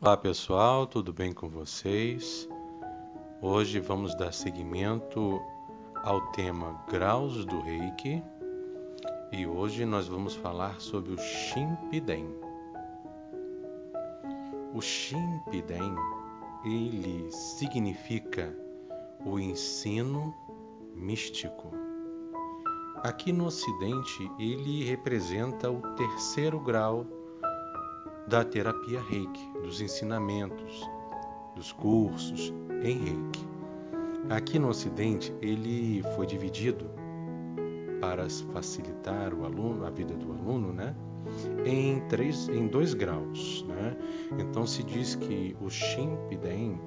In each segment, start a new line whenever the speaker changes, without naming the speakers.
Olá pessoal, tudo bem com vocês? Hoje vamos dar seguimento ao tema Graus do Reiki e hoje nós vamos falar sobre o Shimpiden. O Shimpiden, ele significa o ensino místico. Aqui no ocidente, ele representa o terceiro grau da terapia Reiki, dos ensinamentos, dos cursos em Reiki. Aqui no Ocidente, ele foi dividido para facilitar o aluno, a vida do aluno, né? Em três, em dois graus, né? Então se diz que o Shimpiden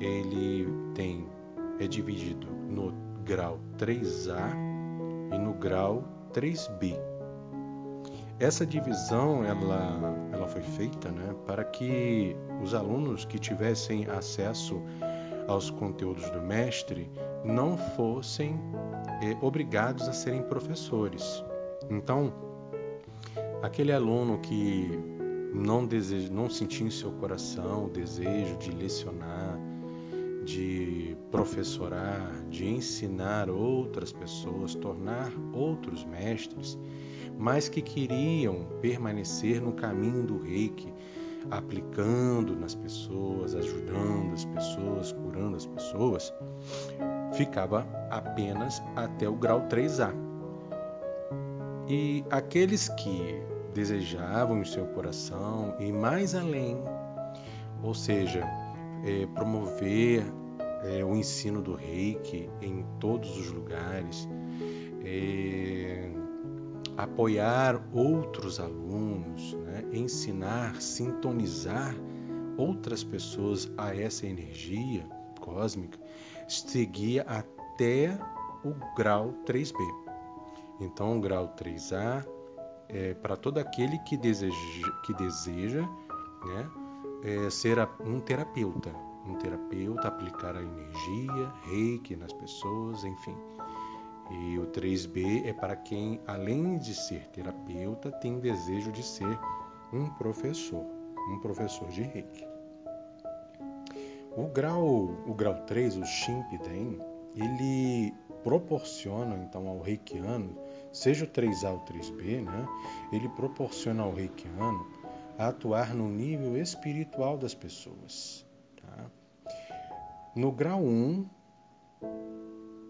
ele tem é dividido no grau 3A e no grau 3B. Essa divisão ela, ela foi feita né, para que os alunos que tivessem acesso aos conteúdos do mestre não fossem eh, obrigados a serem professores. Então, aquele aluno que não deseja, não sentia em seu coração o desejo de lecionar, de professorar, de ensinar outras pessoas, tornar outros mestres, mas que queriam permanecer no caminho do reiki, aplicando nas pessoas, ajudando as pessoas, curando as pessoas, ficava apenas até o grau 3A. E aqueles que desejavam em seu coração ir mais além, ou seja, é, promover é, o ensino do reiki em todos os lugares, é, apoiar outros alunos, né? ensinar, sintonizar outras pessoas a essa energia cósmica, seguia até o grau 3B. Então, o grau 3A é para todo aquele que deseja, que deseja né, é, ser um terapeuta, um terapeuta, aplicar a energia, reiki nas pessoas, enfim. E o 3B é para quem, além de ser terapeuta, tem desejo de ser um professor, um professor de Reiki. O grau, o grau 3, o Shimpiden, ele proporciona então ao reikiano, seja o 3A ou 3B, né? Ele proporciona ao reikiano atuar no nível espiritual das pessoas. Tá? No grau 1,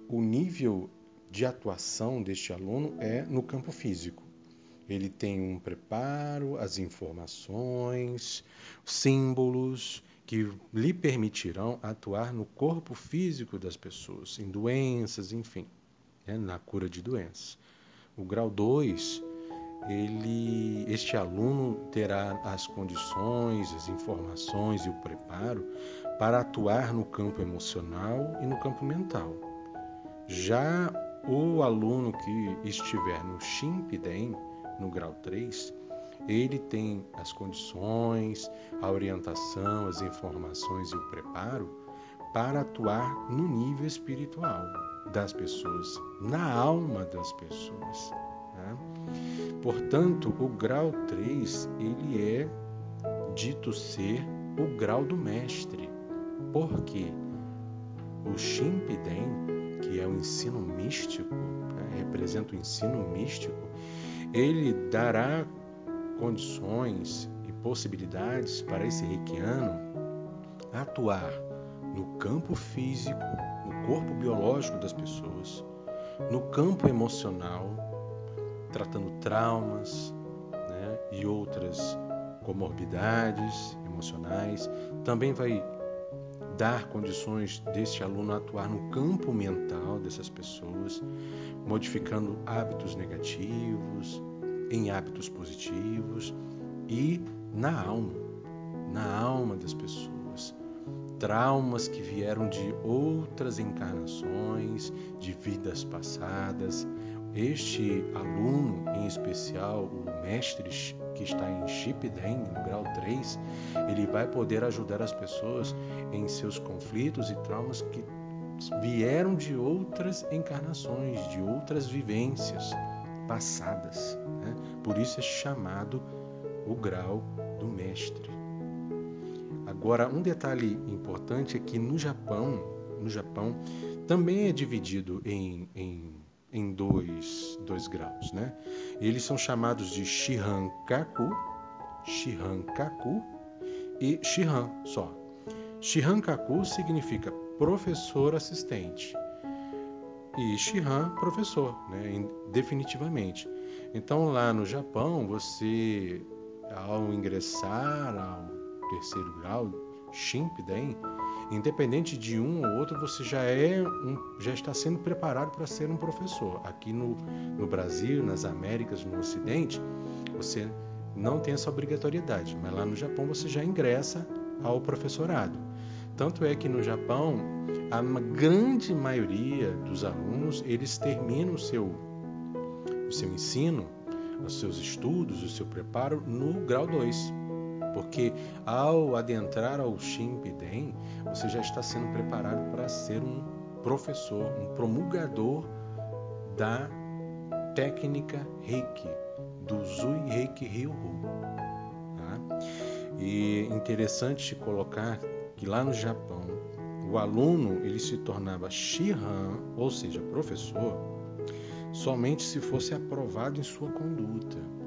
o nível de atuação deste aluno é no campo físico. Ele tem um preparo, as informações, símbolos que lhe permitirão atuar no corpo físico das pessoas, em doenças, enfim, né, na cura de doenças. O grau 2, ele, este aluno terá as condições, as informações e o preparo para atuar no campo emocional e no campo mental. Já o aluno que estiver no Shimpiden, no grau 3, ele tem as condições, a orientação, as informações e o preparo para atuar no nível espiritual das pessoas, na alma das pessoas. Né? Portanto, o grau 3 ele é dito ser o grau do mestre. Por quê? O Shimpiden que é o ensino místico, né, representa o ensino místico, ele dará condições e possibilidades para esse reikiano atuar no campo físico, no corpo biológico das pessoas, no campo emocional, tratando traumas né, e outras comorbidades emocionais. Também vai dar condições deste aluno atuar no campo mental dessas pessoas, modificando hábitos negativos em hábitos positivos e na alma, na alma das pessoas. Traumas que vieram de outras encarnações, de vidas passadas. Este aluno, em especial o mestre que está em Shipden, no grau 3, ele vai poder ajudar as pessoas em seus conflitos e traumas que vieram de outras encarnações, de outras vivências passadas. Né? Por isso é chamado o grau do mestre. Agora, um detalhe importante é que no Japão, no Japão também é dividido em, em, em dois, dois graus. Né? Eles são chamados de Shihankaku, Shihankaku e Shihan só. Shihankaku significa professor assistente e Shihan professor, né? definitivamente. Então lá no Japão, você ao ingressar ao terceiro grau, Shimpden, independente de um ou outro, você já é um, já está sendo preparado para ser um professor. Aqui no, no Brasil, nas Américas, no Ocidente, você não tem essa obrigatoriedade, mas lá no Japão você já ingressa ao professorado. Tanto é que no Japão, a grande maioria dos alunos, eles terminam o seu, o seu ensino, os seus estudos, o seu preparo no grau 2 porque ao adentrar ao Shimpiden, você já está sendo preparado para ser um professor, um promulgador da técnica Reiki, do Zui Reiki Ryohu. Tá? E interessante colocar que lá no Japão, o aluno ele se tornava Shihan, ou seja, professor, somente se fosse aprovado em sua conduta.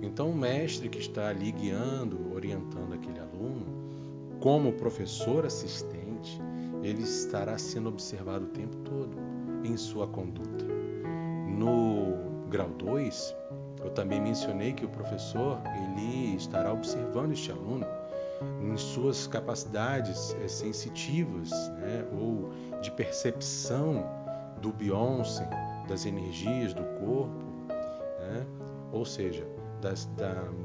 Então, o mestre que está ali guiando, orientando aquele aluno, como professor assistente, ele estará sendo observado o tempo todo em sua conduta. No grau 2, eu também mencionei que o professor ele estará observando este aluno em suas capacidades eh, sensitivas né, ou de percepção do Beyoncé, das energias do corpo, né? ou seja, da,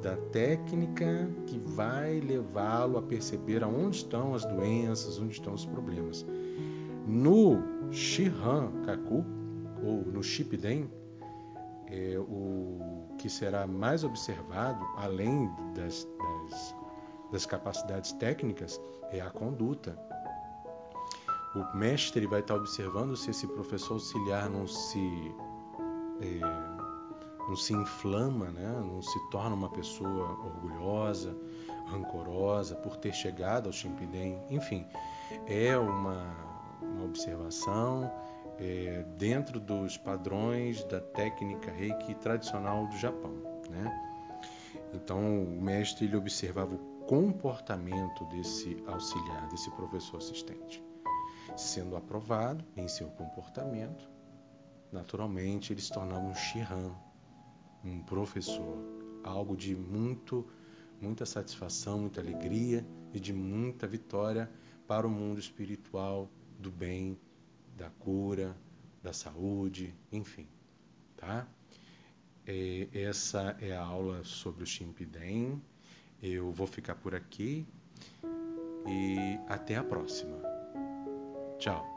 da técnica que vai levá-lo a perceber aonde estão as doenças, onde estão os problemas. No Shihan Kaku, ou no Shipden, é, o que será mais observado, além das, das, das capacidades técnicas, é a conduta. O mestre vai estar observando se esse professor auxiliar não se é, não se inflama, né? não se torna uma pessoa orgulhosa, rancorosa por ter chegado ao Shimpiden. Enfim, é uma, uma observação é, dentro dos padrões da técnica reiki tradicional do Japão. Né? Então, o mestre ele observava o comportamento desse auxiliar, desse professor assistente. Sendo aprovado em seu comportamento, naturalmente ele se tornava um Shihan, um professor, algo de muito, muita satisfação, muita alegria e de muita vitória para o mundo espiritual do bem, da cura, da saúde, enfim, tá? É, essa é a aula sobre o Shimpiden. Eu vou ficar por aqui e até a próxima. Tchau.